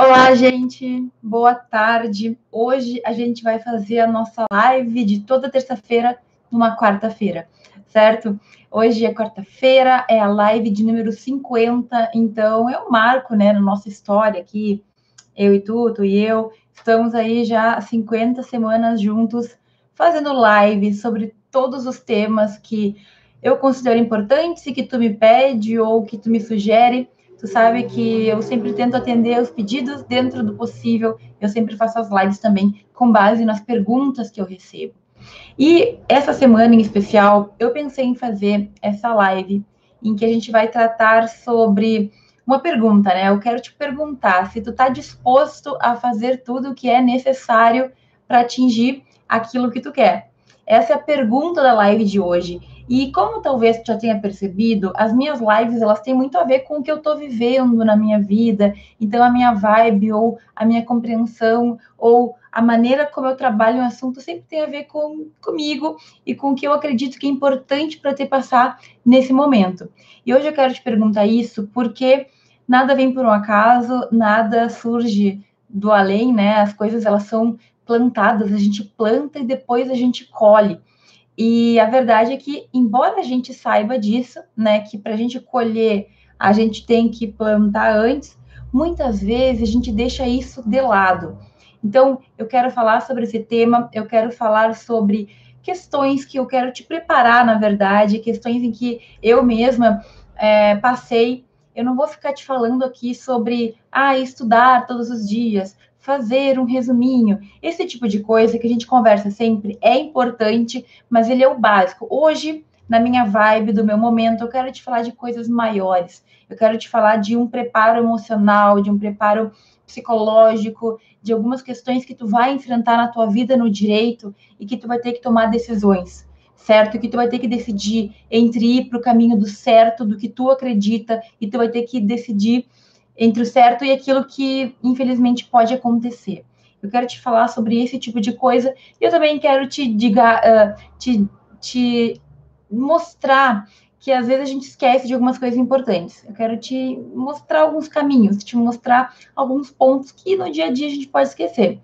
Olá, gente. Boa tarde. Hoje a gente vai fazer a nossa live de toda terça-feira numa quarta-feira, certo? Hoje é quarta-feira, é a live de número 50, então é um marco, né, na nossa história aqui. Eu e tu, e eu, estamos aí já 50 semanas juntos fazendo live sobre todos os temas que eu considero importantes e que tu me pede ou que tu me sugere Tu sabe que eu sempre tento atender os pedidos dentro do possível. Eu sempre faço as lives também com base nas perguntas que eu recebo. E essa semana em especial, eu pensei em fazer essa live em que a gente vai tratar sobre uma pergunta, né? Eu quero te perguntar se tu está disposto a fazer tudo o que é necessário para atingir aquilo que tu quer. Essa é a pergunta da live de hoje. E como talvez já tenha percebido, as minhas lives elas têm muito a ver com o que eu estou vivendo na minha vida. Então a minha vibe ou a minha compreensão ou a maneira como eu trabalho um assunto sempre tem a ver com comigo e com o que eu acredito que é importante para te passar nesse momento. E hoje eu quero te perguntar isso porque nada vem por um acaso, nada surge do além, né? As coisas elas são plantadas, a gente planta e depois a gente colhe. E a verdade é que, embora a gente saiba disso, né, que para a gente colher a gente tem que plantar antes, muitas vezes a gente deixa isso de lado. Então, eu quero falar sobre esse tema, eu quero falar sobre questões que eu quero te preparar, na verdade, questões em que eu mesma é, passei. Eu não vou ficar te falando aqui sobre ah, estudar todos os dias, fazer um resuminho. Esse tipo de coisa que a gente conversa sempre é importante, mas ele é o básico. Hoje, na minha vibe do meu momento, eu quero te falar de coisas maiores. Eu quero te falar de um preparo emocional, de um preparo psicológico, de algumas questões que tu vai enfrentar na tua vida no direito e que tu vai ter que tomar decisões, certo? Que tu vai ter que decidir entre ir para o caminho do certo, do que tu acredita, e tu vai ter que decidir entre o certo e aquilo que, infelizmente, pode acontecer. Eu quero te falar sobre esse tipo de coisa e eu também quero te, diga, uh, te, te mostrar que às vezes a gente esquece de algumas coisas importantes. Eu quero te mostrar alguns caminhos, te mostrar alguns pontos que no dia a dia a gente pode esquecer.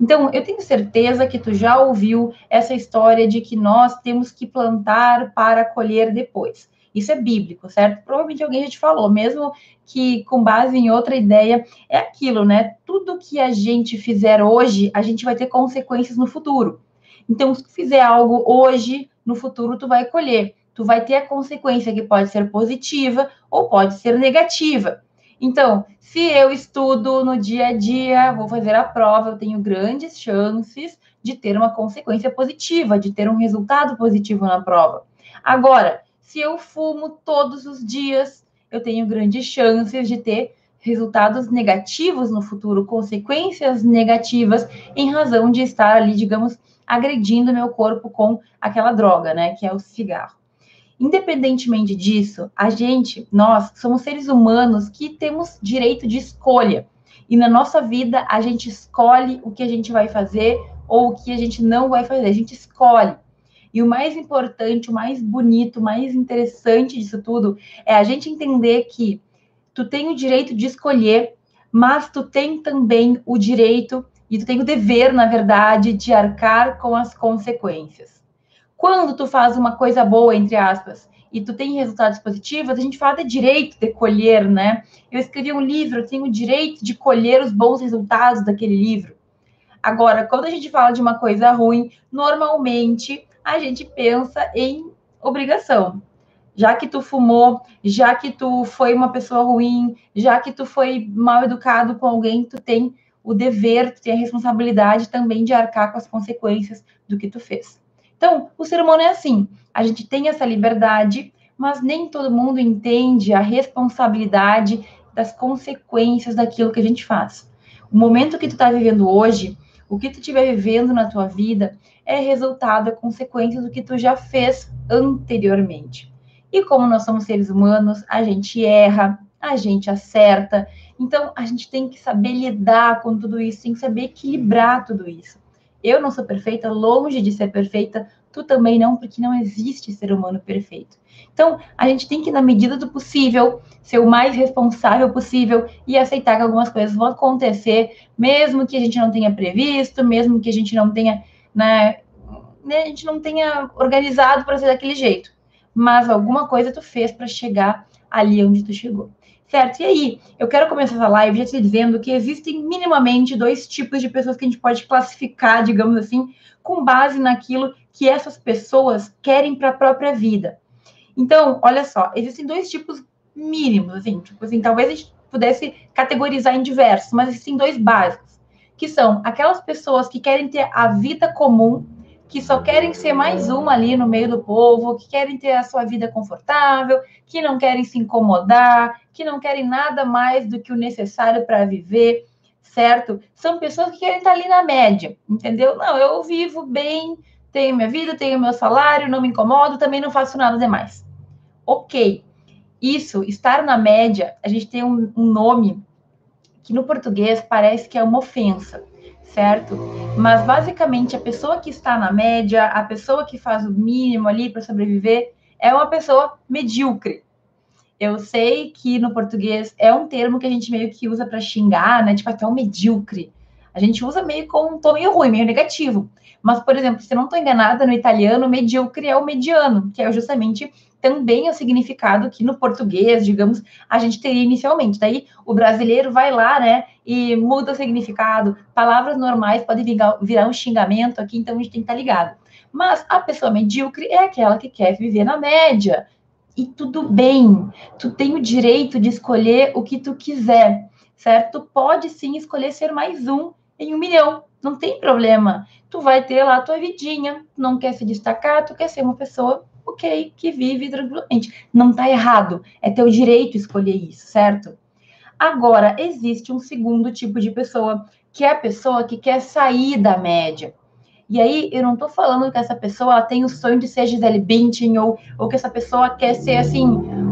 Então, eu tenho certeza que tu já ouviu essa história de que nós temos que plantar para colher depois. Isso é bíblico, certo? Provavelmente alguém já te falou, mesmo que com base em outra ideia, é aquilo, né? Tudo que a gente fizer hoje, a gente vai ter consequências no futuro. Então, se tu fizer algo hoje, no futuro tu vai colher. Tu vai ter a consequência que pode ser positiva ou pode ser negativa. Então, se eu estudo no dia a dia, vou fazer a prova, eu tenho grandes chances de ter uma consequência positiva, de ter um resultado positivo na prova. Agora, se eu fumo todos os dias, eu tenho grandes chances de ter resultados negativos no futuro, consequências negativas, em razão de estar ali, digamos, agredindo meu corpo com aquela droga, né, que é o cigarro. Independentemente disso, a gente, nós, somos seres humanos que temos direito de escolha. E na nossa vida, a gente escolhe o que a gente vai fazer ou o que a gente não vai fazer. A gente escolhe. E o mais importante, o mais bonito, o mais interessante disso tudo é a gente entender que tu tem o direito de escolher, mas tu tem também o direito e tu tem o dever, na verdade, de arcar com as consequências. Quando tu faz uma coisa boa, entre aspas, e tu tem resultados positivos, a gente fala de direito de colher, né? Eu escrevi um livro, eu tenho o direito de colher os bons resultados daquele livro. Agora, quando a gente fala de uma coisa ruim, normalmente a gente pensa em obrigação. Já que tu fumou, já que tu foi uma pessoa ruim, já que tu foi mal educado com alguém, tu tem o dever, tu tem a responsabilidade também de arcar com as consequências do que tu fez. Então, o ser humano é assim. A gente tem essa liberdade, mas nem todo mundo entende a responsabilidade das consequências daquilo que a gente faz. O momento que tu está vivendo hoje, o que tu estiver vivendo na tua vida é resultado, é consequência do que tu já fez anteriormente. E como nós somos seres humanos, a gente erra, a gente acerta. Então, a gente tem que saber lidar com tudo isso, tem que saber equilibrar tudo isso. Eu não sou perfeita, longe de ser perfeita, tu também não, porque não existe ser humano perfeito. Então, a gente tem que, na medida do possível, ser o mais responsável possível e aceitar que algumas coisas vão acontecer, mesmo que a gente não tenha previsto, mesmo que a gente não tenha, né, a gente não tenha organizado para ser daquele jeito. Mas alguma coisa tu fez para chegar ali onde tu chegou. Certo? E aí, eu quero começar essa live já te dizendo que existem minimamente dois tipos de pessoas que a gente pode classificar, digamos assim, com base naquilo que essas pessoas querem para a própria vida. Então, olha só, existem dois tipos mínimos, assim, tipo assim, talvez a gente pudesse categorizar em diversos, mas existem dois básicos, que são aquelas pessoas que querem ter a vida comum que só querem ser mais uma ali no meio do povo, que querem ter a sua vida confortável, que não querem se incomodar, que não querem nada mais do que o necessário para viver, certo? São pessoas que querem estar ali na média, entendeu? Não, eu vivo bem, tenho minha vida, tenho meu salário, não me incomodo, também não faço nada demais. Ok. Isso, estar na média, a gente tem um, um nome que no português parece que é uma ofensa certo? Mas basicamente a pessoa que está na média, a pessoa que faz o mínimo ali para sobreviver, é uma pessoa medíocre. Eu sei que no português é um termo que a gente meio que usa para xingar, né? Tipo, até o medíocre. A gente usa meio com um tom meio ruim, meio negativo. Mas, por exemplo, se eu não estou enganada, no italiano, medíocre é o mediano, que é justamente também o significado que no português, digamos, a gente teria inicialmente. Daí o brasileiro vai lá, né, e muda o significado. Palavras normais podem virar, um xingamento aqui, então a gente tem que estar ligado. Mas a pessoa medíocre é aquela que quer viver na média. E tudo bem, tu tem o direito de escolher o que tu quiser, certo? Tu pode sim escolher ser mais um em um milhão, não tem problema. Tu vai ter lá a tua vidinha, não quer se destacar, tu quer ser uma pessoa ok, que vive tranquilamente. Não está errado, é teu direito escolher isso, certo? Agora, existe um segundo tipo de pessoa, que é a pessoa que quer sair da média. E aí, eu não estou falando que essa pessoa tem o sonho de ser Gisele Bündchen, ou, ou que essa pessoa quer ser, assim,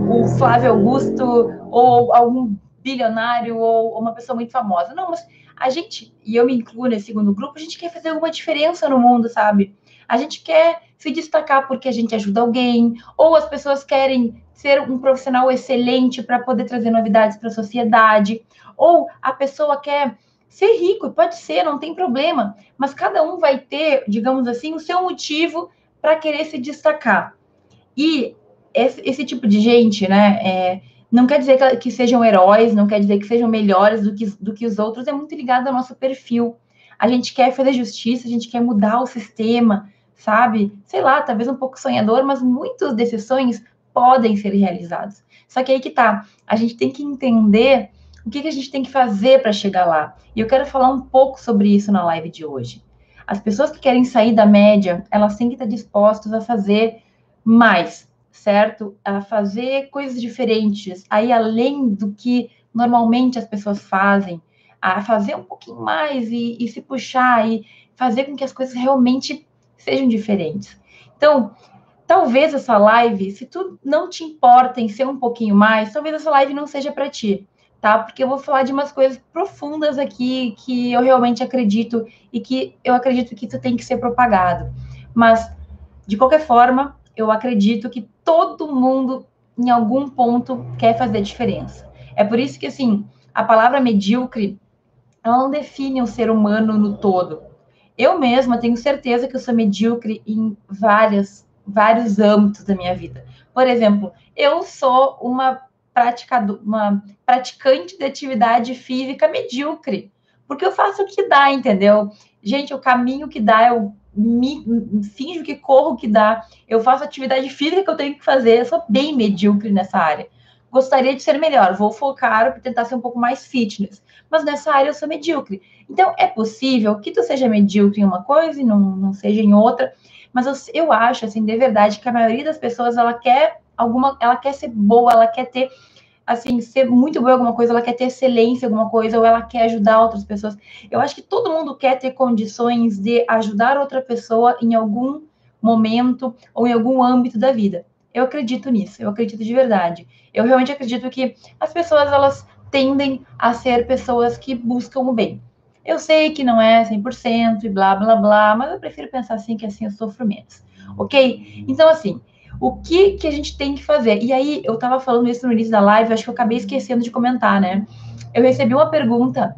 o Flávio Augusto, ou algum bilionário, ou uma pessoa muito famosa. Não, mas a gente, e eu me incluo nesse segundo grupo, a gente quer fazer alguma diferença no mundo, sabe? A gente quer se destacar porque a gente ajuda alguém, ou as pessoas querem ser um profissional excelente para poder trazer novidades para a sociedade, ou a pessoa quer ser rico, pode ser, não tem problema, mas cada um vai ter, digamos assim, o seu motivo para querer se destacar. E esse, esse, tipo de gente, né, é, não quer dizer que, sejam heróis, não quer dizer que sejam melhores do que, do que os outros, é muito ligado ao nosso perfil. A gente quer fazer justiça, a gente quer mudar o sistema, sabe? Sei lá, talvez um pouco sonhador, mas muitos desses sonhos podem ser realizados. Só que aí que tá, a gente tem que entender o que, que a gente tem que fazer para chegar lá. E eu quero falar um pouco sobre isso na live de hoje. As pessoas que querem sair da média, elas têm que estar dispostas a fazer mais, certo? A fazer coisas diferentes, aí além do que normalmente as pessoas fazem, a fazer um pouquinho mais e, e se puxar e fazer com que as coisas realmente sejam diferentes. Então, talvez essa live, se tu não te importa em ser um pouquinho mais, talvez essa live não seja para ti, tá? Porque eu vou falar de umas coisas profundas aqui que eu realmente acredito e que eu acredito que isso tem que ser propagado. Mas, de qualquer forma, eu acredito que todo mundo, em algum ponto, quer fazer diferença. É por isso que, assim, a palavra medíocre, ela não define o ser humano no todo. Eu mesma tenho certeza que eu sou medíocre em várias, vários âmbitos da minha vida. Por exemplo, eu sou uma, uma praticante de atividade física medíocre, porque eu faço o que dá, entendeu? Gente, o caminho que dá, eu me, me finjo que corro o que dá, eu faço atividade física que eu tenho que fazer, eu sou bem medíocre nessa área. Gostaria de ser melhor, vou focar para tentar ser um pouco mais fitness, mas nessa área eu sou medíocre. Então, é possível que tu seja medíocre em uma coisa e não, não seja em outra, mas eu, eu acho, assim, de verdade, que a maioria das pessoas, ela quer alguma, ela quer ser boa, ela quer ter, assim, ser muito boa em alguma coisa, ela quer ter excelência em alguma coisa, ou ela quer ajudar outras pessoas. Eu acho que todo mundo quer ter condições de ajudar outra pessoa em algum momento ou em algum âmbito da vida. Eu acredito nisso, eu acredito de verdade. Eu realmente acredito que as pessoas, elas tendem a ser pessoas que buscam o bem. Eu sei que não é 100% e blá, blá, blá, mas eu prefiro pensar assim que assim eu sofro menos. ok? Então, assim, o que, que a gente tem que fazer? E aí, eu estava falando isso no início da live, acho que eu acabei esquecendo de comentar, né? Eu recebi uma pergunta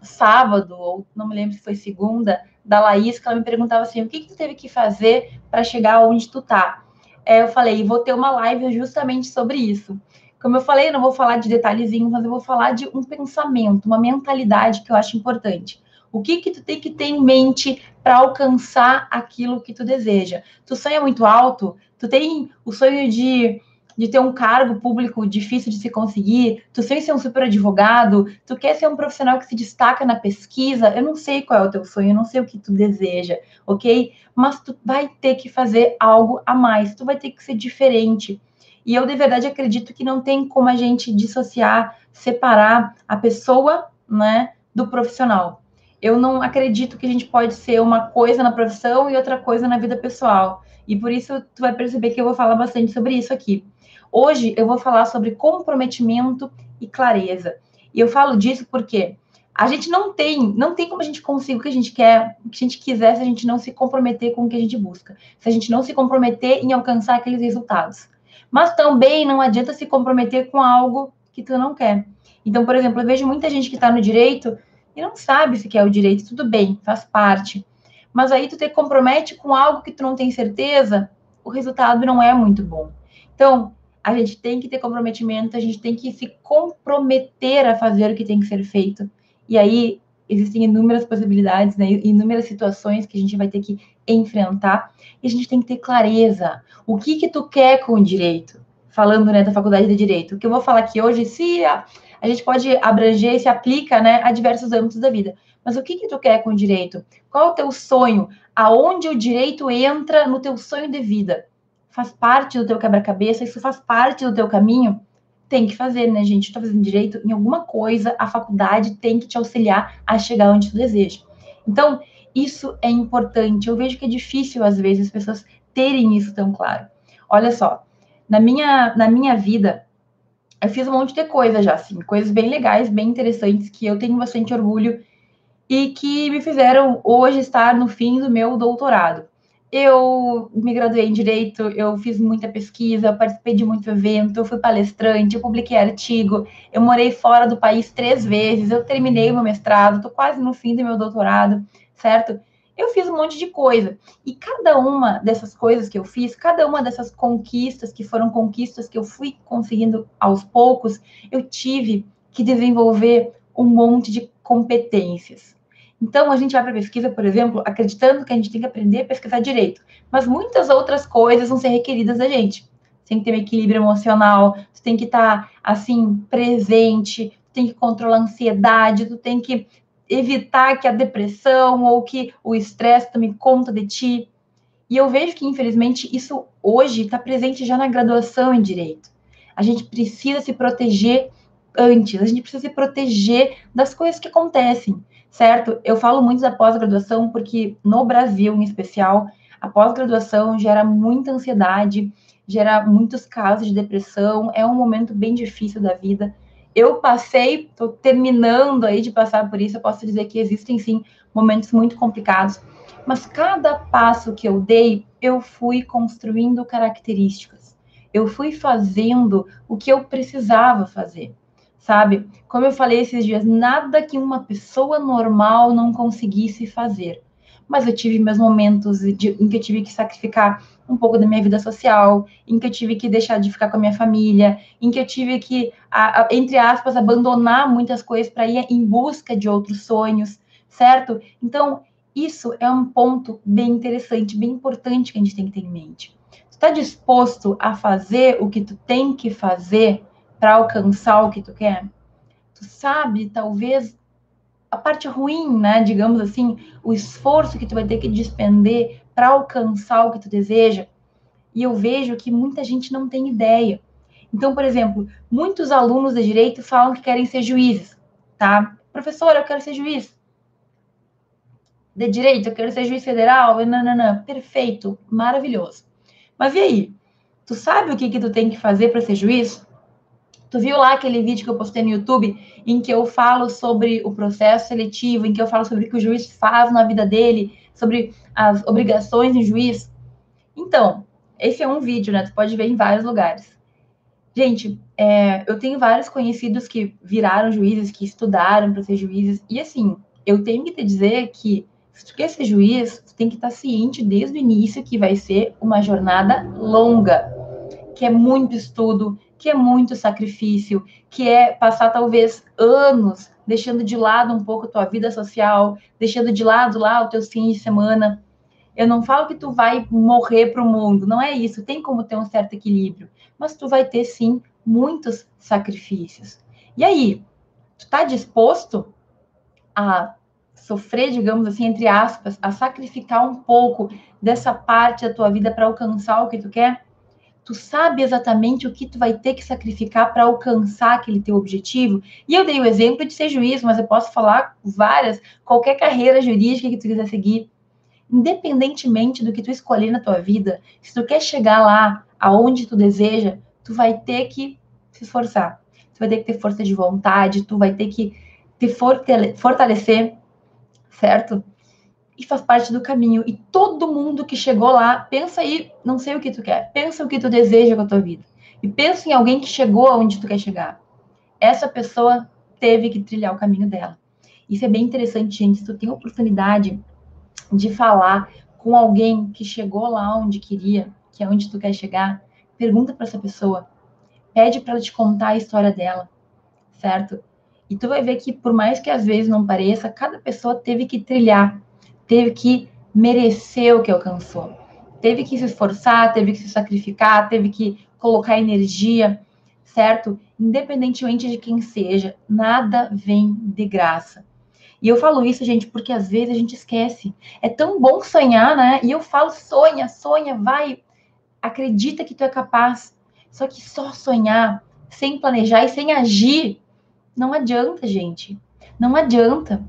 sábado, ou não me lembro se foi segunda, da Laís, que ela me perguntava assim: o que, que tu teve que fazer para chegar onde tu tá? É, eu falei, vou ter uma live justamente sobre isso. Como eu falei, eu não vou falar de detalhezinhos, mas eu vou falar de um pensamento, uma mentalidade que eu acho importante. O que que tu tem que ter em mente para alcançar aquilo que tu deseja? Tu sonha muito alto? Tu tem o sonho de de ter um cargo público difícil de se conseguir, tu quer ser um super advogado, tu quer ser um profissional que se destaca na pesquisa, eu não sei qual é o teu sonho, eu não sei o que tu deseja, ok? Mas tu vai ter que fazer algo a mais, tu vai ter que ser diferente. E eu de verdade acredito que não tem como a gente dissociar, separar a pessoa, né, do profissional. Eu não acredito que a gente pode ser uma coisa na profissão e outra coisa na vida pessoal. E por isso tu vai perceber que eu vou falar bastante sobre isso aqui. Hoje eu vou falar sobre comprometimento e clareza. E eu falo disso porque a gente não tem, não tem como a gente conseguir o que a gente quer, o que a gente quiser, se a gente não se comprometer com o que a gente busca, se a gente não se comprometer em alcançar aqueles resultados. Mas também não adianta se comprometer com algo que tu não quer. Então, por exemplo, eu vejo muita gente que está no direito e não sabe se quer o direito, tudo bem, faz parte. Mas aí tu te compromete com algo que tu não tem certeza, o resultado não é muito bom. Então, a gente tem que ter comprometimento, a gente tem que se comprometer a fazer o que tem que ser feito. E aí existem inúmeras possibilidades, né, inúmeras situações que a gente vai ter que enfrentar e a gente tem que ter clareza. O que que tu quer com o direito? Falando, né, da faculdade de direito. O que eu vou falar aqui hoje, se a, a gente pode abranger e se aplica, né, a diversos âmbitos da vida. Mas o que que tu quer com o direito? Qual é o teu sonho? Aonde o direito entra no teu sonho de vida? Faz parte do teu quebra-cabeça, isso faz parte do teu caminho, tem que fazer, né, gente? Tu tá fazendo direito em alguma coisa, a faculdade tem que te auxiliar a chegar onde tu deseja. Então, isso é importante. Eu vejo que é difícil, às vezes, as pessoas terem isso tão claro. Olha só, na minha, na minha vida, eu fiz um monte de coisa já, assim, coisas bem legais, bem interessantes, que eu tenho bastante orgulho e que me fizeram hoje estar no fim do meu doutorado. Eu me graduei em direito, eu fiz muita pesquisa, eu participei de muito evento, eu fui palestrante, eu publiquei artigo, eu morei fora do país três vezes, eu terminei meu mestrado, estou quase no fim do meu doutorado, certo? Eu fiz um monte de coisa. E cada uma dessas coisas que eu fiz, cada uma dessas conquistas, que foram conquistas que eu fui conseguindo aos poucos, eu tive que desenvolver um monte de competências. Então, a gente vai para a pesquisa, por exemplo, acreditando que a gente tem que aprender a pesquisar direito, mas muitas outras coisas vão ser requeridas da gente. Você tem que ter um equilíbrio emocional, você tem que estar, tá, assim, presente, tem que controlar a ansiedade, tu tem que evitar que a depressão ou que o estresse tome conta de ti. E eu vejo que, infelizmente, isso hoje está presente já na graduação em direito. A gente precisa se proteger antes, a gente precisa se proteger das coisas que acontecem certo? Eu falo muito da pós-graduação porque no Brasil, em especial, a pós-graduação gera muita ansiedade, gera muitos casos de depressão, é um momento bem difícil da vida. Eu passei, estou terminando aí de passar por isso, eu posso dizer que existem sim momentos muito complicados, mas cada passo que eu dei, eu fui construindo características. Eu fui fazendo o que eu precisava fazer sabe? Como eu falei esses dias, nada que uma pessoa normal não conseguisse fazer. Mas eu tive meus momentos de, em que eu tive que sacrificar um pouco da minha vida social, em que eu tive que deixar de ficar com a minha família, em que eu tive que, a, a, entre aspas, abandonar muitas coisas para ir em busca de outros sonhos, certo? Então, isso é um ponto bem interessante, bem importante que a gente tem que ter em mente. Tu está disposto a fazer o que tu tem que fazer para alcançar o que tu quer? Tu sabe, talvez, a parte ruim, né? Digamos assim, o esforço que tu vai ter que despender para alcançar o que tu deseja. E eu vejo que muita gente não tem ideia. Então, por exemplo, muitos alunos de direito falam que querem ser juízes, tá? Professora, eu quero ser juiz. De direito, eu quero ser juiz federal, não. Perfeito, maravilhoso. Mas e aí? Tu sabe o que que tu tem que fazer para ser juiz? Tu viu lá aquele vídeo que eu postei no YouTube em que eu falo sobre o processo seletivo, em que eu falo sobre o que o juiz faz na vida dele, sobre as obrigações do juiz? Então, esse é um vídeo, né? Tu pode ver em vários lugares. Gente, é, eu tenho vários conhecidos que viraram juízes, que estudaram para ser juízes, e assim, eu tenho que te dizer que se tu quer ser juiz, tu tem que estar ciente desde o início que vai ser uma jornada longa, que é muito estudo, que é muito sacrifício, que é passar talvez anos deixando de lado um pouco a tua vida social, deixando de lado lá os teus fins de semana. Eu não falo que tu vai morrer para o mundo, não é isso. Tem como ter um certo equilíbrio, mas tu vai ter sim muitos sacrifícios. E aí, tu está disposto a sofrer, digamos assim, entre aspas, a sacrificar um pouco dessa parte da tua vida para alcançar o que tu quer? Tu sabe exatamente o que tu vai ter que sacrificar para alcançar aquele teu objetivo? E eu dei o exemplo de ser juiz, mas eu posso falar várias, qualquer carreira jurídica que tu quiser seguir. Independentemente do que tu escolher na tua vida, se tu quer chegar lá aonde tu deseja, tu vai ter que se esforçar. Tu vai ter que ter força de vontade, tu vai ter que te fortalecer, certo? E faz parte do caminho. E todo mundo que chegou lá, pensa aí, não sei o que tu quer, pensa o que tu deseja com a tua vida. E pensa em alguém que chegou aonde tu quer chegar. Essa pessoa teve que trilhar o caminho dela. Isso é bem interessante, gente. Se tu tem a oportunidade de falar com alguém que chegou lá onde queria, que é onde tu quer chegar, pergunta para essa pessoa, pede para ela te contar a história dela, certo? E tu vai ver que por mais que às vezes não pareça, cada pessoa teve que trilhar, teve que merecer o que alcançou, teve que se esforçar, teve que se sacrificar, teve que colocar energia, certo? Independentemente de quem seja, nada vem de graça. E eu falo isso, gente, porque às vezes a gente esquece. É tão bom sonhar, né? E eu falo, sonha, sonha, vai, acredita que tu é capaz. Só que só sonhar, sem planejar e sem agir, não adianta, gente. Não adianta.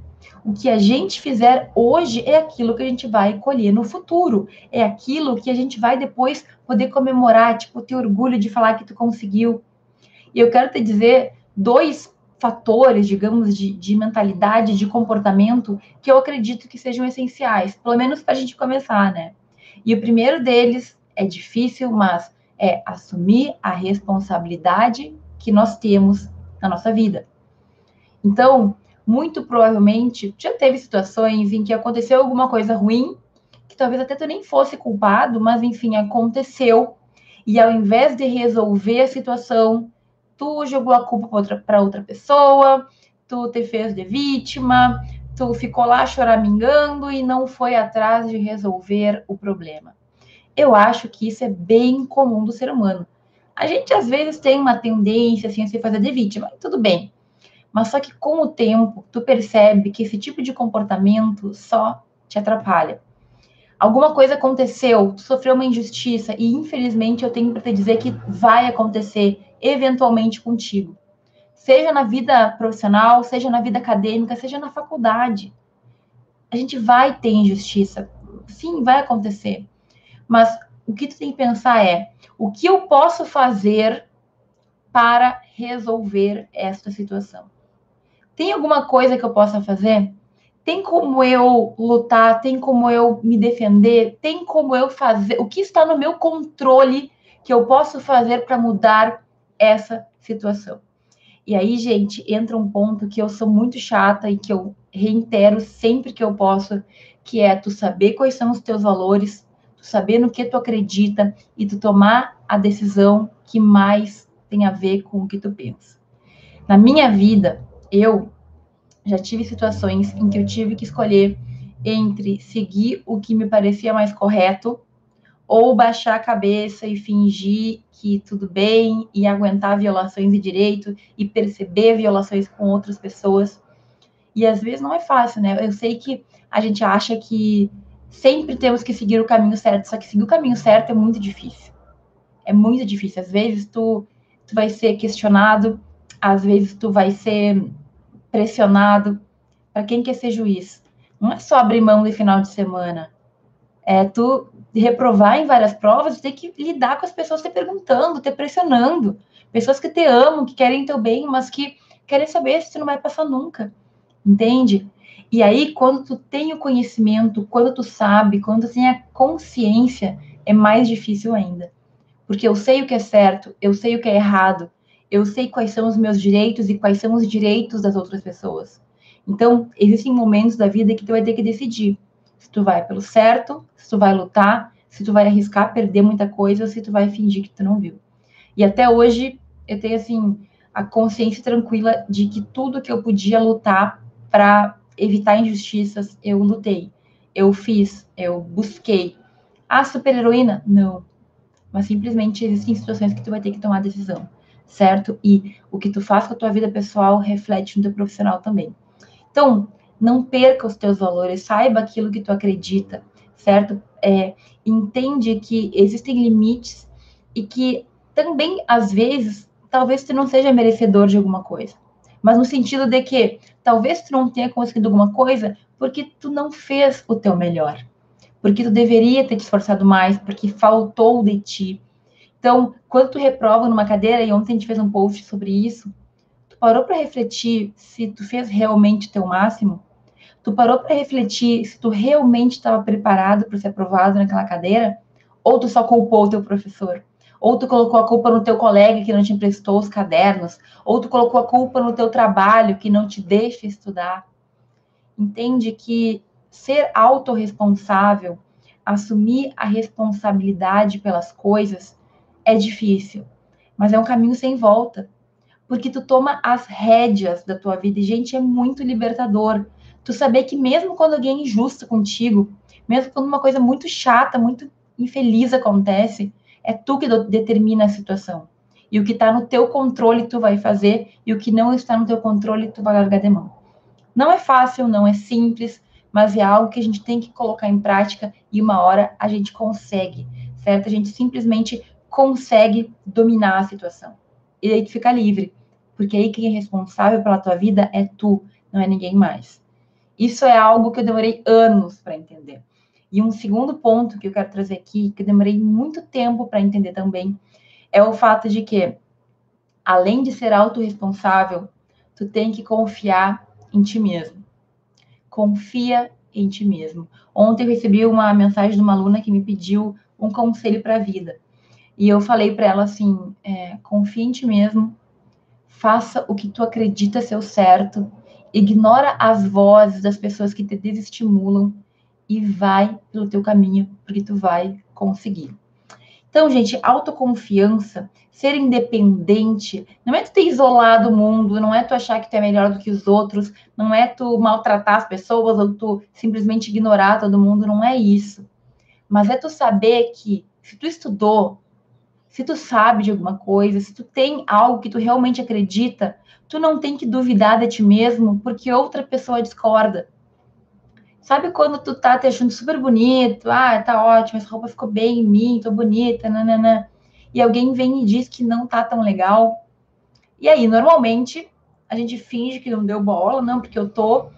O que a gente fizer hoje é aquilo que a gente vai colher no futuro. É aquilo que a gente vai depois poder comemorar, tipo, ter orgulho de falar que tu conseguiu. E eu quero te dizer dois fatores, digamos, de, de mentalidade, de comportamento, que eu acredito que sejam essenciais, pelo menos para a gente começar, né? E o primeiro deles é difícil, mas é assumir a responsabilidade que nós temos na nossa vida. Então, muito provavelmente, já teve situações em que aconteceu alguma coisa ruim, que talvez até tu nem fosse culpado, mas enfim, aconteceu. E ao invés de resolver a situação, tu jogou a culpa para outra, outra pessoa, tu te fez de vítima, tu ficou lá choramingando e não foi atrás de resolver o problema. Eu acho que isso é bem comum do ser humano. A gente às vezes tem uma tendência assim a se fazer de vítima, tudo bem. Mas só que com o tempo tu percebe que esse tipo de comportamento só te atrapalha. Alguma coisa aconteceu, tu sofreu uma injustiça e infelizmente eu tenho para te dizer que vai acontecer eventualmente contigo. Seja na vida profissional, seja na vida acadêmica, seja na faculdade. A gente vai ter injustiça. Sim, vai acontecer. Mas o que tu tem que pensar é: o que eu posso fazer para resolver esta situação? Tem alguma coisa que eu possa fazer? Tem como eu lutar? Tem como eu me defender? Tem como eu fazer? O que está no meu controle que eu posso fazer para mudar essa situação. E aí, gente, entra um ponto que eu sou muito chata e que eu reitero sempre que eu posso, que é tu saber quais são os teus valores, tu saber no que tu acredita e tu tomar a decisão que mais tem a ver com o que tu pensa. Na minha vida, eu já tive situações em que eu tive que escolher entre seguir o que me parecia mais correto ou baixar a cabeça e fingir que tudo bem e aguentar violações de direito e perceber violações com outras pessoas. E às vezes não é fácil, né? Eu sei que a gente acha que sempre temos que seguir o caminho certo, só que seguir o caminho certo é muito difícil. É muito difícil. Às vezes tu, tu vai ser questionado, às vezes tu vai ser pressionado. Para quem quer ser juiz, não é só abrir mão de final de semana. É tu reprovar em várias provas, ter que lidar com as pessoas te perguntando, te pressionando. Pessoas que te amam, que querem teu bem, mas que querem saber se tu não vai passar nunca. Entende? E aí, quando tu tem o conhecimento, quando tu sabe, quando tu tem a consciência é mais difícil ainda. Porque eu sei o que é certo, eu sei o que é errado, eu sei quais são os meus direitos e quais são os direitos das outras pessoas. Então, existem momentos da vida que tu vai ter que decidir se tu vai pelo certo, se tu vai lutar, se tu vai arriscar perder muita coisa ou se tu vai fingir que tu não viu. E até hoje eu tenho assim a consciência tranquila de que tudo que eu podia lutar para evitar injustiças, eu lutei. Eu fiz, eu busquei. A super-heroína? Não. Mas simplesmente existem situações que tu vai ter que tomar decisão, certo? E o que tu faz com a tua vida pessoal reflete no teu profissional também. Então, não perca os teus valores, saiba aquilo que tu acredita, certo? É, entende que existem limites e que também, às vezes, talvez tu não seja merecedor de alguma coisa. Mas no sentido de que talvez tu não tenha conseguido alguma coisa porque tu não fez o teu melhor. Porque tu deveria ter te esforçado mais, porque faltou de ti. Então, quando tu reprova numa cadeira, e ontem a gente fez um post sobre isso, tu parou para refletir se tu fez realmente teu máximo? Tu parou para refletir se tu realmente estava preparado para ser aprovado naquela cadeira? Ou tu só culpou o teu professor? ou tu colocou a culpa no teu colega que não te emprestou os cadernos, ou tu colocou a culpa no teu trabalho que não te deixa estudar. Entende que ser autorresponsável, assumir a responsabilidade pelas coisas é difícil, mas é um caminho sem volta, porque tu toma as rédeas da tua vida e gente é muito libertador. Tu saber que mesmo quando alguém é injusto contigo, mesmo quando uma coisa muito chata, muito infeliz acontece, é tu que determina a situação. E o que está no teu controle tu vai fazer, e o que não está no teu controle tu vai largar de mão. Não é fácil, não é simples, mas é algo que a gente tem que colocar em prática e uma hora a gente consegue, certo? A gente simplesmente consegue dominar a situação. E aí tu fica livre, porque aí quem é responsável pela tua vida é tu, não é ninguém mais. Isso é algo que eu demorei anos para entender. E um segundo ponto que eu quero trazer aqui, que eu demorei muito tempo para entender também, é o fato de que, além de ser autorresponsável, tu tem que confiar em ti mesmo. Confia em ti mesmo. Ontem eu recebi uma mensagem de uma aluna que me pediu um conselho para a vida. E eu falei para ela assim: é, confia em ti mesmo, faça o que tu acredita ser o certo, ignora as vozes das pessoas que te desestimulam e vai pelo teu caminho, porque tu vai conseguir. Então, gente, autoconfiança, ser independente, não é tu ter isolado o mundo, não é tu achar que tu é melhor do que os outros, não é tu maltratar as pessoas ou tu simplesmente ignorar todo mundo, não é isso. Mas é tu saber que se tu estudou, se tu sabe de alguma coisa, se tu tem algo que tu realmente acredita, tu não tem que duvidar de ti mesmo porque outra pessoa discorda. Sabe quando tu tá te achando super bonito? Ah, tá ótimo, essa roupa ficou bem em mim, tô bonita, nananã. E alguém vem e diz que não tá tão legal. E aí, normalmente, a gente finge que não deu bola, não, porque eu tô.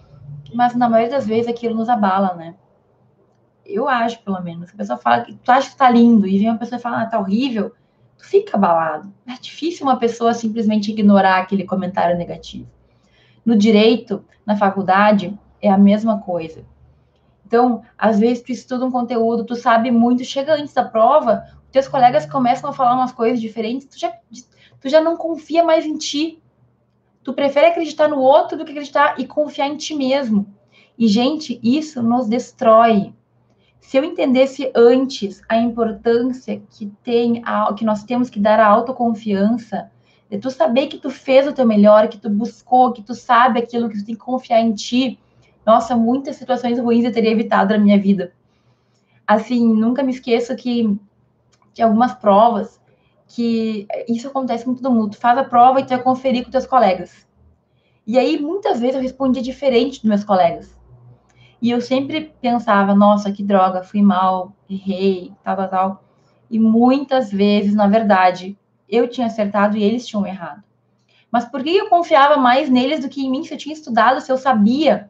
Mas na maioria das vezes aquilo nos abala, né? Eu acho, pelo menos. A pessoa fala que tu acha que tá lindo e vem uma pessoa e fala, ah, tá horrível. Fica abalado. É difícil uma pessoa simplesmente ignorar aquele comentário negativo. No direito, na faculdade, é a mesma coisa então, às vezes, tu estuda um conteúdo, tu sabe muito, chega antes da prova, teus colegas começam a falar umas coisas diferentes, tu já, tu já não confia mais em ti. Tu prefere acreditar no outro do que acreditar e confiar em ti mesmo. E, gente, isso nos destrói. Se eu entendesse antes a importância que tem, a, que nós temos que dar a autoconfiança, de tu saber que tu fez o teu melhor, que tu buscou, que tu sabe aquilo, que tu tem que confiar em ti, nossa, muitas situações ruins eu teria evitado na minha vida. Assim, nunca me esqueço que de algumas provas que isso acontece com todo mundo. Tu faz a prova e tu vai conferir com teus colegas. E aí, muitas vezes, eu respondia diferente dos meus colegas. E eu sempre pensava, nossa, que droga, fui mal, errei, tal, tal, tal. E muitas vezes, na verdade, eu tinha acertado e eles tinham errado. Mas por que eu confiava mais neles do que em mim se eu tinha estudado, se eu sabia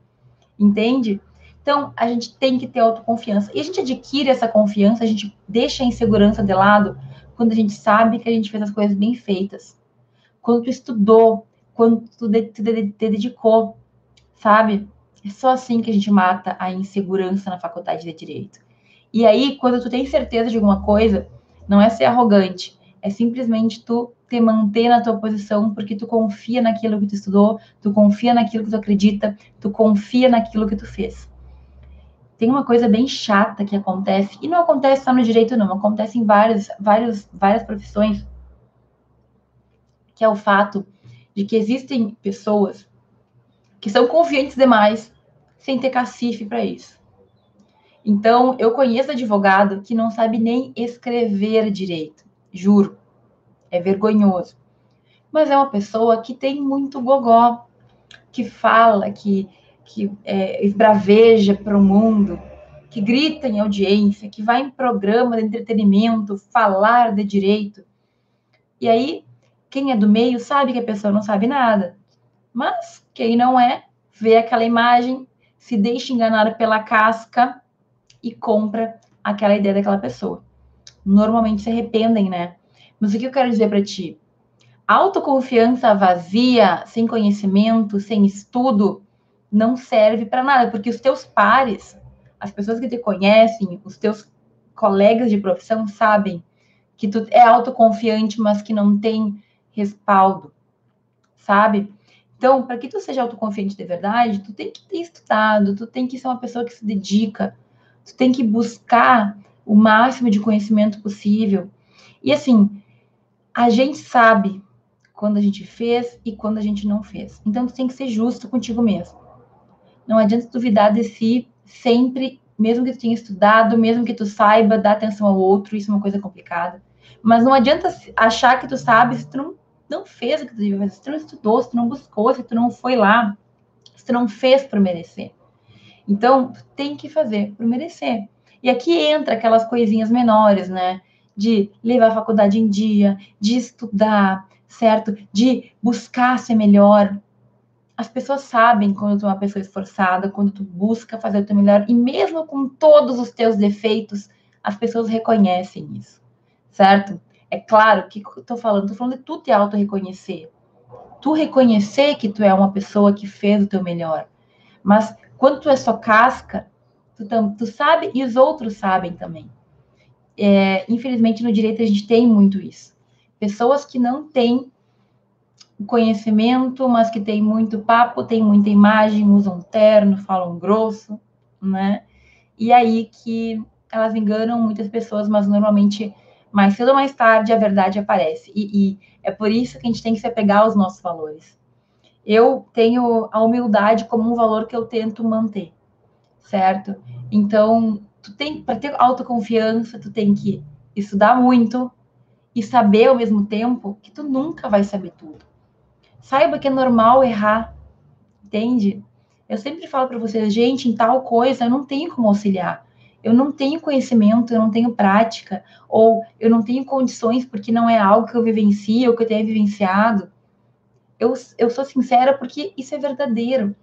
entende? Então, a gente tem que ter autoconfiança. E a gente adquire essa confiança, a gente deixa a insegurança de lado quando a gente sabe que a gente fez as coisas bem feitas. Quando tu estudou, quando tu te dedicou, sabe? É só assim que a gente mata a insegurança na faculdade de Direito. E aí, quando tu tem certeza de alguma coisa, não é ser arrogante, é simplesmente tu te manter na tua posição porque tu confia naquilo que tu estudou, tu confia naquilo que tu acredita, tu confia naquilo que tu fez. Tem uma coisa bem chata que acontece, e não acontece só no direito, não, acontece em várias, várias, várias profissões, que é o fato de que existem pessoas que são confiantes demais sem ter cacife para isso. Então, eu conheço advogado que não sabe nem escrever direito, juro. É vergonhoso. Mas é uma pessoa que tem muito gogó, que fala, que, que é, esbraveja para o mundo, que grita em audiência, que vai em programa de entretenimento falar de direito. E aí, quem é do meio sabe que a pessoa não sabe nada. Mas quem não é, vê aquela imagem, se deixa enganar pela casca e compra aquela ideia daquela pessoa. Normalmente se arrependem, né? Mas o que eu quero dizer para ti? Autoconfiança vazia, sem conhecimento, sem estudo, não serve para nada, porque os teus pares, as pessoas que te conhecem, os teus colegas de profissão sabem que tu é autoconfiante, mas que não tem respaldo, sabe? Então, para que tu seja autoconfiante de verdade, tu tem que ter estudado, tu tem que ser uma pessoa que se dedica, tu tem que buscar o máximo de conhecimento possível. E assim, a gente sabe quando a gente fez e quando a gente não fez. Então, tu tem que ser justo contigo mesmo. Não adianta duvidar de si sempre, mesmo que tu tenha estudado, mesmo que tu saiba dar atenção ao outro, isso é uma coisa complicada. Mas não adianta achar que tu sabe se tu não, não fez o que tu devia fazer, se tu não estudou, se tu não buscou, se tu não foi lá, se tu não fez por merecer. Então, tem que fazer por merecer. E aqui entra aquelas coisinhas menores, né? De levar a faculdade em dia, de estudar, certo? De buscar ser melhor. As pessoas sabem quando tu é uma pessoa esforçada, quando tu busca fazer o teu melhor, e mesmo com todos os teus defeitos, as pessoas reconhecem isso, certo? É claro que tô falando, tô falando de tu te auto-reconhecer. Tu reconhecer que tu é uma pessoa que fez o teu melhor. Mas quando tu é só casca, tu, tu sabe e os outros sabem também. É, infelizmente, no direito a gente tem muito isso. Pessoas que não têm conhecimento, mas que têm muito papo, têm muita imagem, usam terno, falam grosso, né? E aí que elas enganam muitas pessoas, mas normalmente, mais cedo ou mais tarde, a verdade aparece. E, e é por isso que a gente tem que se apegar aos nossos valores eu tenho a humildade como um valor que eu tento manter, certo? Então, tu tem para ter autoconfiança, tu tem que estudar muito e saber ao mesmo tempo que tu nunca vai saber tudo. Saiba que é normal errar, entende? Eu sempre falo para vocês, gente, em tal coisa eu não tenho como auxiliar. Eu não tenho conhecimento, eu não tenho prática, ou eu não tenho condições porque não é algo que eu vivencio ou que eu tenha vivenciado eu, eu sou sincera porque isso é verdadeiro.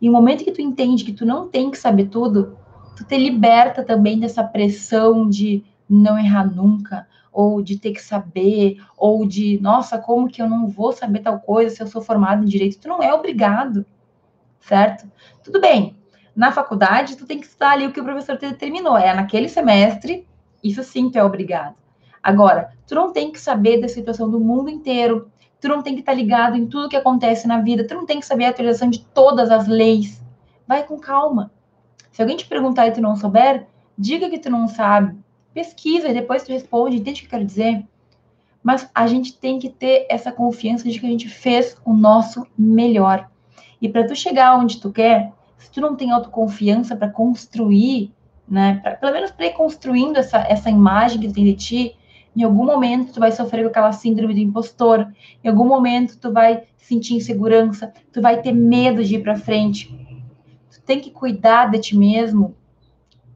E o momento que tu entende que tu não tem que saber tudo, tu te liberta também dessa pressão de não errar nunca, ou de ter que saber, ou de, nossa, como que eu não vou saber tal coisa se eu sou formado em direito? Tu não é obrigado, certo? Tudo bem. Na faculdade, tu tem que estudar ali o que o professor te determinou. É naquele semestre, isso sim tu é obrigado. Agora, tu não tem que saber da situação do mundo inteiro, tu não tem que estar ligado em tudo que acontece na vida, tu não tem que saber a atualização de todas as leis. Vai com calma. Se alguém te perguntar e tu não souber, diga que tu não sabe. Pesquisa e depois tu responde, entende o que eu quero dizer? Mas a gente tem que ter essa confiança de que a gente fez o nosso melhor. E para tu chegar onde tu quer, se tu não tem autoconfiança para construir, né, pra, pelo menos para ir construindo essa, essa imagem que tu tem de ti, em algum momento tu vai sofrer com aquela síndrome do impostor. Em algum momento tu vai sentir insegurança, tu vai ter medo de ir para frente. Tu tem que cuidar de ti mesmo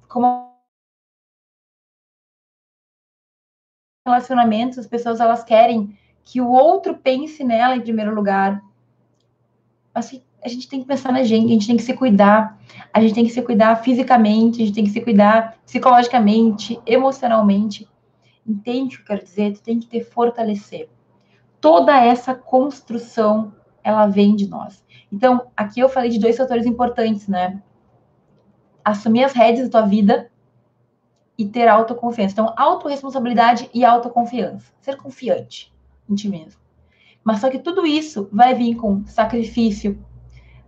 como relacionamentos, as pessoas elas querem que o outro pense nela em primeiro lugar. Assim, a gente tem que pensar na gente, a gente tem que se cuidar, a gente tem que se cuidar fisicamente, a gente tem que se cuidar psicologicamente, emocionalmente. Entende o que eu quero dizer? Tu tem que ter fortalecer. Toda essa construção, ela vem de nós. Então, aqui eu falei de dois fatores importantes, né? Assumir as rédeas da tua vida e ter autoconfiança. Então, autorresponsabilidade e autoconfiança. Ser confiante em ti mesmo. Mas só que tudo isso vai vir com sacrifício,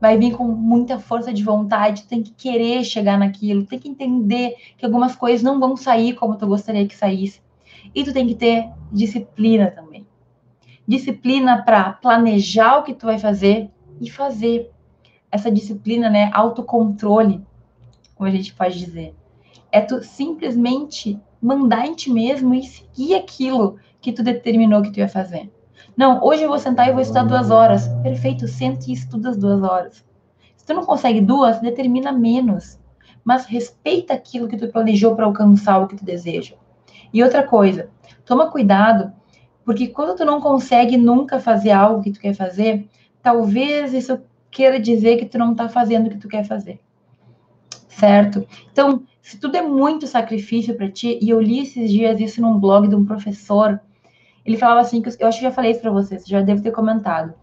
vai vir com muita força de vontade, tem que querer chegar naquilo, tem que entender que algumas coisas não vão sair como tu gostaria que saísse. E tu tem que ter disciplina também. Disciplina para planejar o que tu vai fazer e fazer. Essa disciplina, né, autocontrole, como a gente pode dizer. É tu simplesmente mandar em ti mesmo e seguir aquilo que tu determinou que tu ia fazer. Não, hoje eu vou sentar e vou estudar duas horas. Perfeito, sente e estuda as duas horas. Se tu não consegue duas, determina menos. Mas respeita aquilo que tu planejou para alcançar o que tu deseja. E outra coisa, toma cuidado, porque quando tu não consegue nunca fazer algo que tu quer fazer, talvez isso queira dizer que tu não está fazendo o que tu quer fazer. Certo? Então, se tudo é muito sacrifício para ti, e eu li esses dias isso num blog de um professor, ele falava assim, que eu acho que já falei isso para vocês, já deve ter comentado.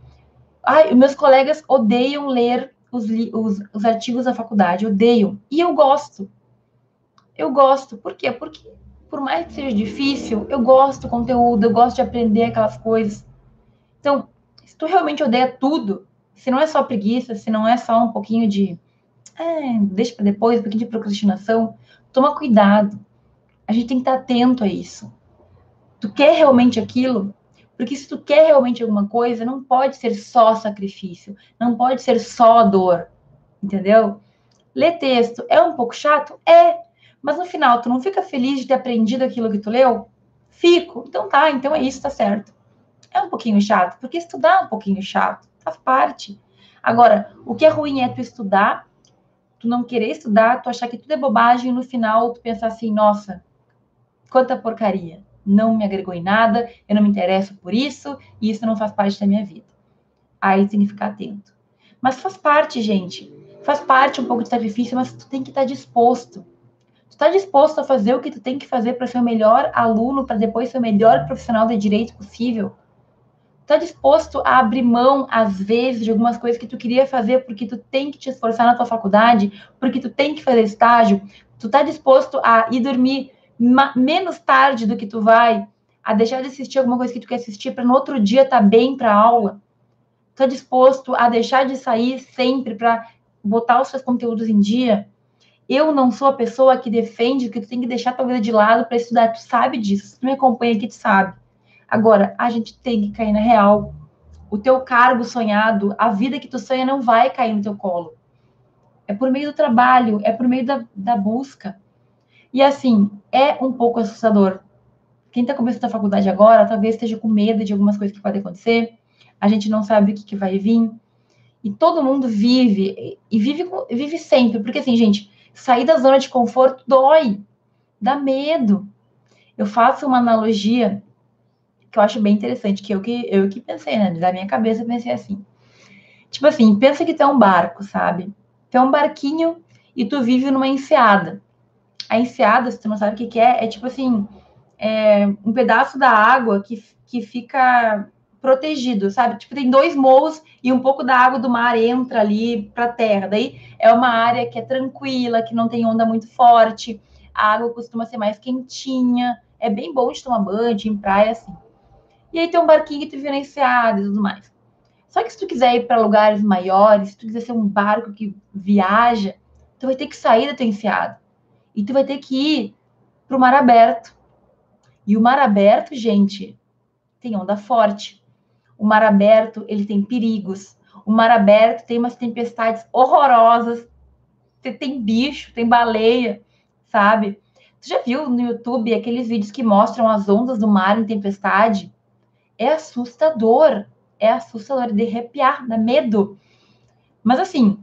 Ai, meus colegas odeiam ler os, os, os artigos da faculdade, odeiam. E eu gosto. Eu gosto. Por quê? Porque, por mais que seja difícil, eu gosto do conteúdo, eu gosto de aprender aquelas coisas. Então, se tu realmente odeia tudo, se não é só preguiça, se não é só um pouquinho de. É, deixa para depois, um pouquinho de procrastinação, toma cuidado. A gente tem que estar atento a isso. Tu quer realmente aquilo? Porque se tu quer realmente alguma coisa, não pode ser só sacrifício, não pode ser só dor, entendeu? Ler texto é um pouco chato? É. Mas no final, tu não fica feliz de ter aprendido aquilo que tu leu? Fico. Então tá, então é isso, tá certo. É um pouquinho chato, porque estudar é um pouquinho chato, faz parte. Agora, o que é ruim é tu estudar, tu não querer estudar, tu achar que tudo é bobagem e no final tu pensar assim, nossa, quanta porcaria não me agregou em nada, eu não me interesso por isso, e isso não faz parte da minha vida. Aí tem que ficar atento. Mas faz parte, gente. Faz parte um pouco de sacrifício, mas tu tem que estar disposto. Tu está disposto a fazer o que tu tem que fazer para ser o melhor aluno, para depois ser o melhor profissional de direito possível? Está disposto a abrir mão, às vezes, de algumas coisas que tu queria fazer porque tu tem que te esforçar na tua faculdade, porque tu tem que fazer estágio? Tu está disposto a ir dormir menos tarde do que tu vai, a deixar de assistir alguma coisa que tu quer assistir para no outro dia estar tá bem para aula. Tu é disposto a deixar de sair sempre para botar os seus conteúdos em dia? Eu não sou a pessoa que defende que tu tem que deixar tua vida de lado para estudar. Tu sabe disso. Tu me acompanha aqui, tu sabe. Agora, a gente tem que cair na real. O teu cargo sonhado, a vida que tu sonha não vai cair no teu colo. É por meio do trabalho, é por meio da, da busca. E assim, é um pouco assustador. Quem está começando a faculdade agora, talvez esteja com medo de algumas coisas que podem acontecer. A gente não sabe o que, que vai vir. E todo mundo vive, e vive, vive sempre. Porque assim, gente, sair da zona de conforto dói, dá medo. Eu faço uma analogia que eu acho bem interessante, que eu que, eu que pensei, né? Da minha cabeça, eu pensei assim. Tipo assim, pensa que tu é um barco, sabe? Tu é um barquinho e tu vive numa enseada. A enseada, se tu não sabe o que, que é, é tipo assim, é um pedaço da água que, que fica protegido, sabe? Tipo, tem dois morros e um pouco da água do mar entra ali para a terra. Daí é uma área que é tranquila, que não tem onda muito forte, a água costuma ser mais quentinha, é bem bom de tomar banho, de ir em praia, assim. E aí tem um barquinho que tu vira enseada e tudo mais. Só que se tu quiser ir para lugares maiores, se tu quiser ser um barco que viaja, tu vai ter que sair da tua enseada. E tu vai ter que ir para o mar aberto. E o mar aberto, gente, tem onda forte. O mar aberto, ele tem perigos. O mar aberto tem umas tempestades horrorosas. Tem bicho, tem baleia, sabe? Tu já viu no YouTube aqueles vídeos que mostram as ondas do mar em tempestade? É assustador. É assustador, de arrepiar, dá medo. Mas assim,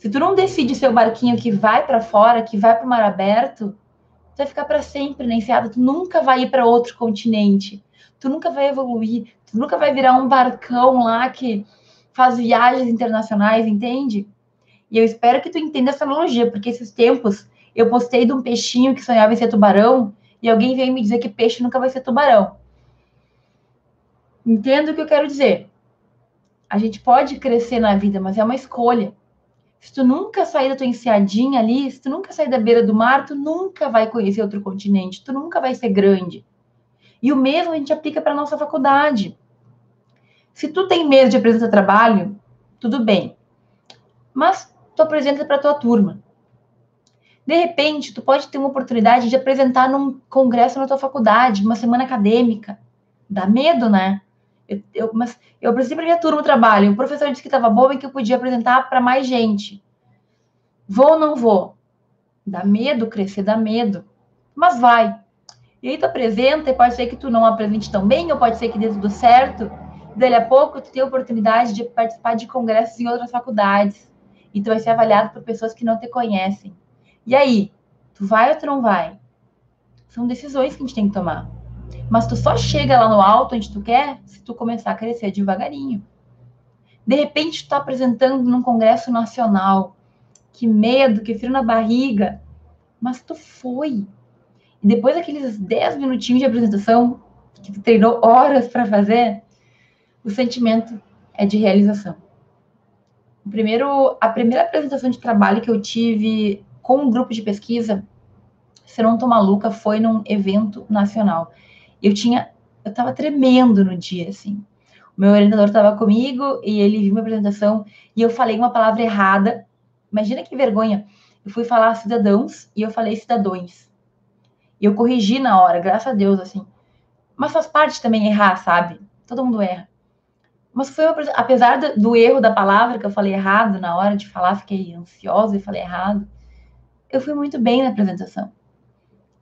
se tu não decide ser o barquinho que vai para fora, que vai para o mar aberto, tu vai ficar para sempre na enseada, tu nunca vai ir para outro continente. Tu nunca vai evoluir, tu nunca vai virar um barcão lá que faz viagens internacionais, entende? E eu espero que tu entenda essa analogia, porque esses tempos eu postei de um peixinho que sonhava em ser tubarão e alguém veio me dizer que peixe nunca vai ser tubarão. Entendo o que eu quero dizer. A gente pode crescer na vida, mas é uma escolha. Se tu nunca sair da tua enseadinha ali, se tu nunca sair da beira do mar, tu nunca vai conhecer outro continente, tu nunca vai ser grande. E o mesmo a gente aplica para nossa faculdade. Se tu tem medo de apresentar trabalho, tudo bem. Mas tu apresenta para tua turma. De repente, tu pode ter uma oportunidade de apresentar num congresso na tua faculdade, uma semana acadêmica. Dá medo, né? Eu, eu, mas eu apresentei para minha turma o trabalho. O professor disse que estava bom e que eu podia apresentar para mais gente. Vou ou não vou? Dá medo crescer, dá medo. Mas vai. E aí tu apresenta e pode ser que tu não apresente tão bem, ou pode ser que dê tudo certo. Daí a pouco tu tem a oportunidade de participar de congressos em outras faculdades. E tu vai ser avaliado por pessoas que não te conhecem. E aí, tu vai ou tu não vai? São decisões que a gente tem que tomar. Mas tu só chega lá no alto onde tu quer se tu começar a crescer devagarinho. De repente, tu tá apresentando num congresso nacional. Que medo, que frio na barriga. Mas tu foi. E depois daqueles 10 minutinhos de apresentação, que tu treinou horas para fazer, o sentimento é de realização. O primeiro, a primeira apresentação de trabalho que eu tive com um grupo de pesquisa, se não tô maluca, foi num evento nacional. Eu tinha, eu tava tremendo no dia, assim. O meu orientador estava comigo e ele viu minha apresentação e eu falei uma palavra errada. Imagina que vergonha. Eu fui falar cidadãos e eu falei cidadões. E eu corrigi na hora, graças a Deus, assim. Mas faz parte também errar, sabe? Todo mundo erra. Mas foi uma, apesar do, erro da palavra que eu falei errado na hora de falar, fiquei ansiosa e falei errado eu fui muito bem na apresentação.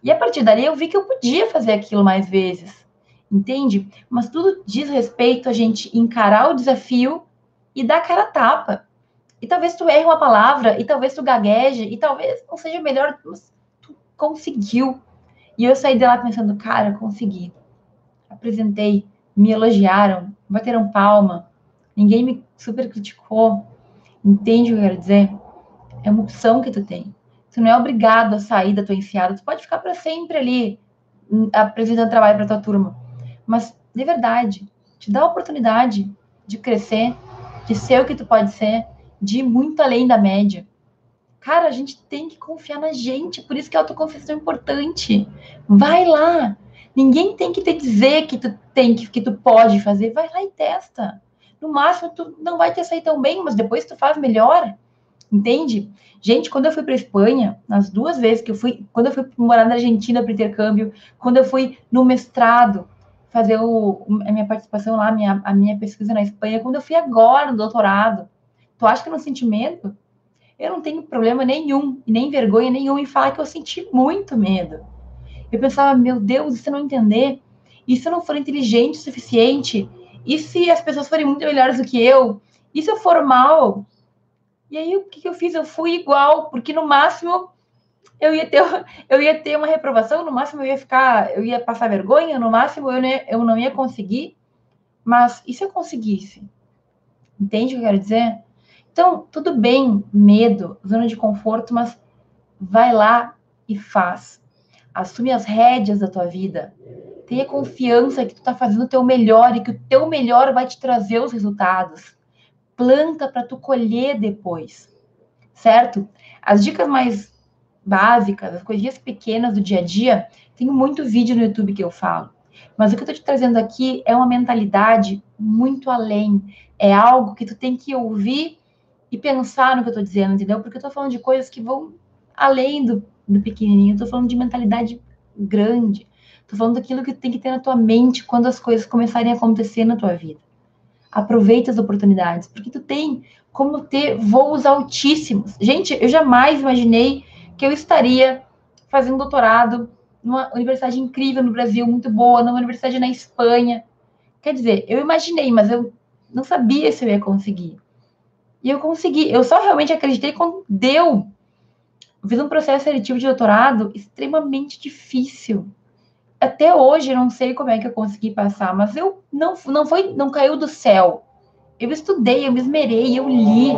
E a partir dali eu vi que eu podia fazer aquilo mais vezes, entende? Mas tudo diz respeito a gente encarar o desafio e dar cara a tapa. E talvez tu erre uma palavra, e talvez tu gagueje, e talvez não seja melhor, mas tu conseguiu. E eu saí de lá pensando, cara, consegui. Apresentei, me elogiaram, bateram palma, ninguém me super criticou. Entende o que eu quero dizer? É uma opção que tu tem. Tu não é obrigado a sair da tua enfiada. Tu pode ficar para sempre ali hum, apresentando trabalho para tua turma. Mas, de verdade, te dá a oportunidade de crescer, de ser o que tu pode ser, de ir muito além da média. Cara, a gente tem que confiar na gente, por isso que a autoconfiança é importante. Vai lá. Ninguém tem que te dizer que tu tem que, que tu pode fazer. Vai lá e testa. No máximo, tu não vai te sair tão bem, mas depois tu faz melhor. Entende? Gente, quando eu fui para Espanha, nas duas vezes que eu fui, quando eu fui morar na Argentina para intercâmbio, quando eu fui no mestrado fazer o, a minha participação lá, a minha, a minha pesquisa na Espanha, quando eu fui agora no doutorado, tu acha que eu não senti medo? Eu não tenho problema nenhum, e nem vergonha nenhuma em falar que eu senti muito medo. Eu pensava, meu Deus, e se eu não entender? E se eu não for inteligente o suficiente? E se as pessoas forem muito melhores do que eu? E se eu for mal? E aí o que, que eu fiz? Eu fui igual, porque no máximo eu ia ter eu ia ter uma reprovação, no máximo eu ia ficar, eu ia passar vergonha, no máximo eu, ne, eu não ia conseguir. Mas e se eu conseguisse? Entende o que eu quero dizer? Então, tudo bem, medo, zona de conforto, mas vai lá e faz. Assume as rédeas da tua vida. Tenha confiança que tu tá fazendo o teu melhor e que o teu melhor vai te trazer os resultados planta para tu colher depois, certo? As dicas mais básicas, as coisinhas pequenas do dia a dia, tem muito vídeo no YouTube que eu falo. Mas o que eu tô te trazendo aqui é uma mentalidade muito além. É algo que tu tem que ouvir e pensar no que eu tô dizendo, entendeu? Porque eu tô falando de coisas que vão além do, do pequenininho. Tô falando de mentalidade grande. Tô falando daquilo que tu tem que ter na tua mente quando as coisas começarem a acontecer na tua vida aproveita as oportunidades, porque tu tem como ter voos altíssimos. Gente, eu jamais imaginei que eu estaria fazendo doutorado numa universidade incrível no Brasil, muito boa, numa universidade na Espanha. Quer dizer, eu imaginei, mas eu não sabia se eu ia conseguir. E eu consegui. Eu só realmente acreditei quando deu. Eu fiz um processo seletivo de doutorado extremamente difícil até hoje não sei como é que eu consegui passar, mas eu não, não foi, não caiu do céu. Eu estudei, eu me esmerei, eu li,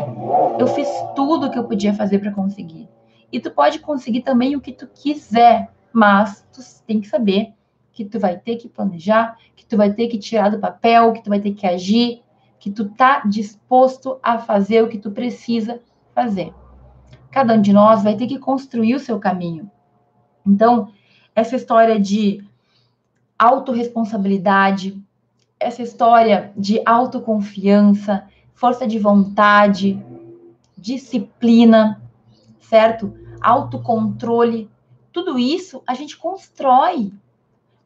eu fiz tudo que eu podia fazer para conseguir. E tu pode conseguir também o que tu quiser, mas tu tem que saber que tu vai ter que planejar, que tu vai ter que tirar do papel, que tu vai ter que agir, que tu tá disposto a fazer o que tu precisa fazer. Cada um de nós vai ter que construir o seu caminho. Então, essa história de autorresponsabilidade, essa história de autoconfiança, força de vontade, disciplina, certo? Autocontrole, tudo isso a gente constrói.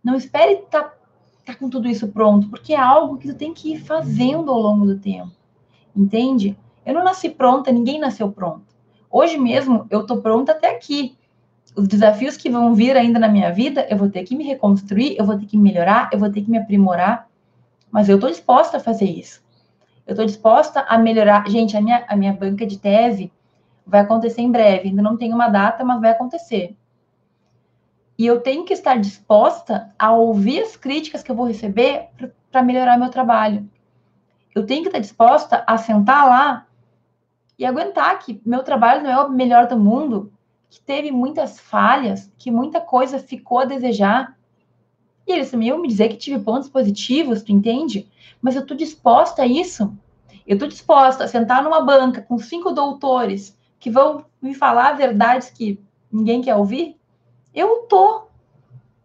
Não espere estar tá, tá com tudo isso pronto, porque é algo que tu tem que ir fazendo ao longo do tempo. Entende? Eu não nasci pronta, ninguém nasceu pronto. Hoje mesmo eu tô pronta até aqui. Os desafios que vão vir ainda na minha vida, eu vou ter que me reconstruir, eu vou ter que melhorar, eu vou ter que me aprimorar. Mas eu tô disposta a fazer isso. Eu tô disposta a melhorar. Gente, a minha, a minha banca de tese vai acontecer em breve. Ainda não tem uma data, mas vai acontecer. E eu tenho que estar disposta a ouvir as críticas que eu vou receber para melhorar meu trabalho. Eu tenho que estar disposta a sentar lá e aguentar que meu trabalho não é o melhor do mundo, que teve muitas falhas, que muita coisa ficou a desejar. E eles também iam me dizer que tive pontos positivos, tu entende? Mas eu estou disposta a isso. Eu estou disposta a sentar numa banca com cinco doutores que vão me falar verdades que ninguém quer ouvir eu tô.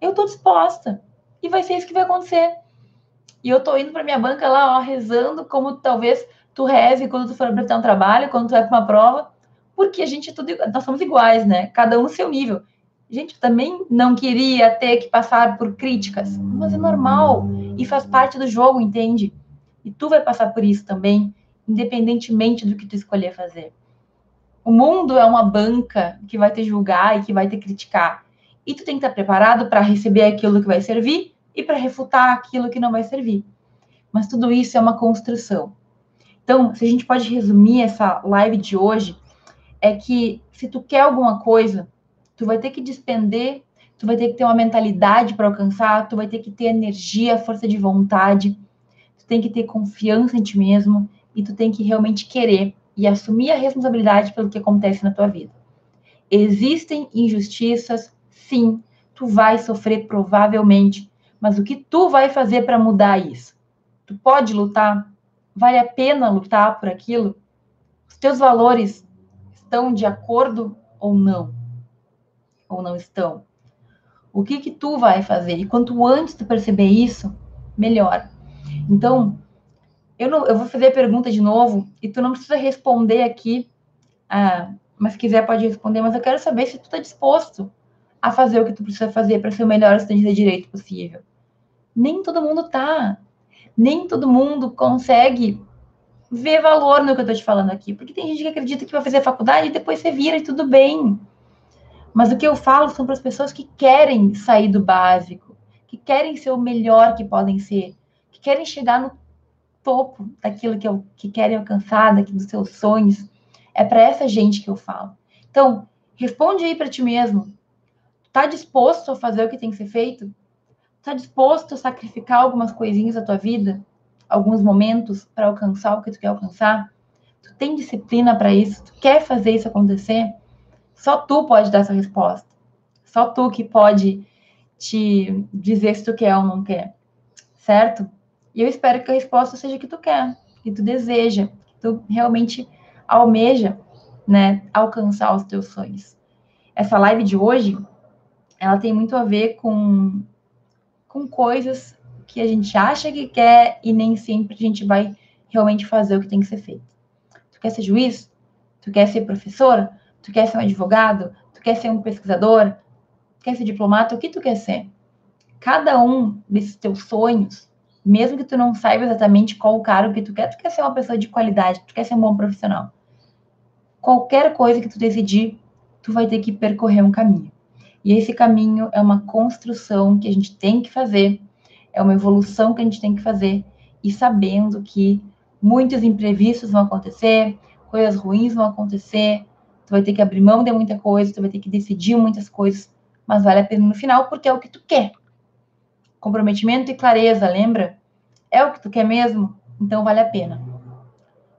Eu tô disposta. E vai ser isso que vai acontecer. E eu tô indo para minha banca lá, ó, rezando como talvez tu reze quando tu for para um trabalho, quando tu vai para uma prova, porque a gente é tudo, nós somos iguais, né? Cada um no seu nível. Gente, também não queria ter que passar por críticas, mas é normal e faz parte do jogo, entende? E tu vai passar por isso também, independentemente do que tu escolher fazer. O mundo é uma banca que vai te julgar e que vai te criticar. E tu tem que estar preparado para receber aquilo que vai servir e para refutar aquilo que não vai servir. Mas tudo isso é uma construção. Então, se a gente pode resumir essa live de hoje, é que se tu quer alguma coisa, tu vai ter que despender, tu vai ter que ter uma mentalidade para alcançar, tu vai ter que ter energia, força de vontade, tu tem que ter confiança em ti mesmo e tu tem que realmente querer e assumir a responsabilidade pelo que acontece na tua vida. Existem injustiças, Sim, tu vai sofrer provavelmente, mas o que tu vai fazer para mudar isso? Tu pode lutar? Vale a pena lutar por aquilo? Os teus valores estão de acordo ou não? Ou não estão? O que que tu vai fazer? E quanto antes tu perceber isso, melhor. Então, eu, não, eu vou fazer a pergunta de novo e tu não precisa responder aqui, ah, mas se quiser pode responder, mas eu quero saber se tu está disposto a fazer o que tu precisa fazer para ser o melhor estudante de direito possível. Nem todo mundo tá. Nem todo mundo consegue ver valor no que eu tô te falando aqui. Porque tem gente que acredita que vai fazer faculdade e depois você vira e tudo bem. Mas o que eu falo são para as pessoas que querem sair do básico, que querem ser o melhor que podem ser, que querem chegar no topo daquilo que, eu, que querem alcançar, daquilo dos seus sonhos. É para essa gente que eu falo. Então, responde aí para ti mesmo. Está disposto a fazer o que tem que ser feito? Está disposto a sacrificar algumas coisinhas da tua vida? Alguns momentos para alcançar o que tu quer alcançar? Tu tem disciplina para isso? Tu quer fazer isso acontecer? Só tu pode dar essa resposta. Só tu que pode te dizer se tu quer ou não quer. Certo? E eu espero que a resposta seja que tu quer, que tu deseja, que tu realmente almeja, né, alcançar os teus sonhos. Essa live de hoje ela tem muito a ver com, com coisas que a gente acha que quer e nem sempre a gente vai realmente fazer o que tem que ser feito. Tu quer ser juiz? Tu quer ser professora? Tu quer ser um advogado? Tu quer ser um pesquisador? Tu quer ser diplomata? O que tu quer ser? Cada um desses teus sonhos, mesmo que tu não saiba exatamente qual o cargo que tu quer, tu quer ser uma pessoa de qualidade, tu quer ser um bom profissional. Qualquer coisa que tu decidir, tu vai ter que percorrer um caminho. E esse caminho é uma construção que a gente tem que fazer, é uma evolução que a gente tem que fazer, e sabendo que muitos imprevistos vão acontecer, coisas ruins vão acontecer, tu vai ter que abrir mão de muita coisa, tu vai ter que decidir muitas coisas, mas vale a pena no final porque é o que tu quer. Comprometimento e clareza, lembra? É o que tu quer mesmo? Então vale a pena.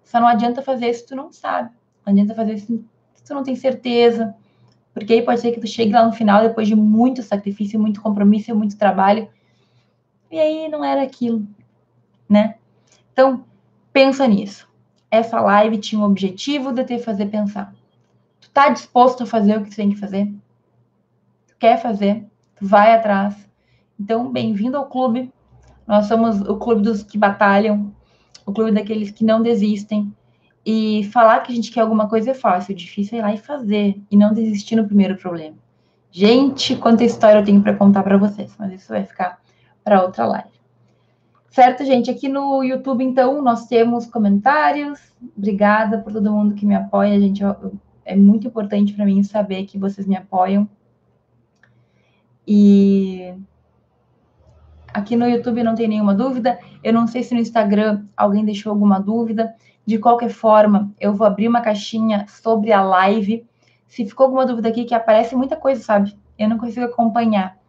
Só não adianta fazer se tu não sabe. Não adianta fazer se tu não tem certeza, porque aí pode ser que tu chegue lá no final, depois de muito sacrifício, muito compromisso, muito trabalho, e aí não era aquilo, né? Então, pensa nisso. essa live tinha o objetivo de te fazer pensar. Tu tá disposto a fazer o que tu tem que fazer? Tu quer fazer? Tu vai atrás. Então, bem-vindo ao clube. Nós somos o clube dos que batalham, o clube daqueles que não desistem. E falar que a gente quer alguma coisa é fácil, difícil é ir lá e fazer e não desistir no primeiro problema. Gente, quanta história eu tenho para contar para vocês, mas isso vai ficar para outra live. Certo, gente? Aqui no YouTube, então, nós temos comentários. Obrigada por todo mundo que me apoia, gente. É muito importante para mim saber que vocês me apoiam. E aqui no YouTube não tem nenhuma dúvida. Eu não sei se no Instagram alguém deixou alguma dúvida. De qualquer forma, eu vou abrir uma caixinha sobre a live. Se ficou alguma dúvida aqui, que aparece muita coisa, sabe? Eu não consigo acompanhar.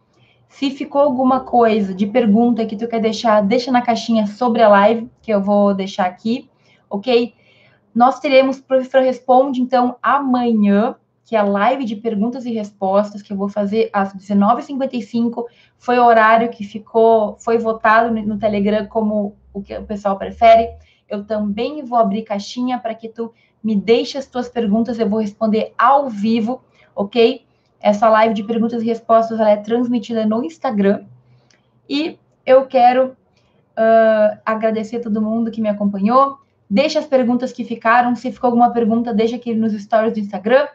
Se ficou alguma coisa de pergunta que tu quer deixar, deixa na caixinha sobre a live, que eu vou deixar aqui, ok? Nós teremos Professor Responde, então, amanhã, que é a live de perguntas e respostas, que eu vou fazer às 19h55. Foi o horário que ficou, foi votado no Telegram como o que o pessoal prefere. Eu também vou abrir caixinha para que tu me deixe as tuas perguntas, eu vou responder ao vivo, ok? Essa live de perguntas e respostas é transmitida no Instagram. E eu quero uh, agradecer a todo mundo que me acompanhou. Deixa as perguntas que ficaram. Se ficou alguma pergunta, deixa aqui nos stories do Instagram.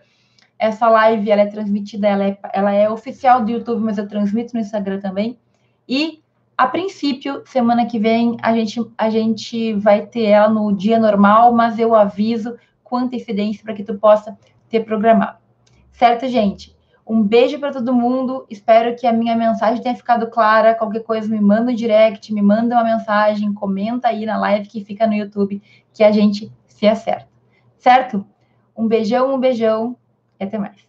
Essa live ela é transmitida, ela é, ela é oficial do YouTube, mas eu transmito no Instagram também. E a princípio, semana que vem, a gente, a gente vai ter ela no dia normal, mas eu aviso com antecedência para que tu possa ter programado. Certo, gente? Um beijo para todo mundo. Espero que a minha mensagem tenha ficado clara. Qualquer coisa, me manda um direct, me manda uma mensagem, comenta aí na live que fica no YouTube, que a gente se acerta. Certo? Um beijão, um beijão e até mais.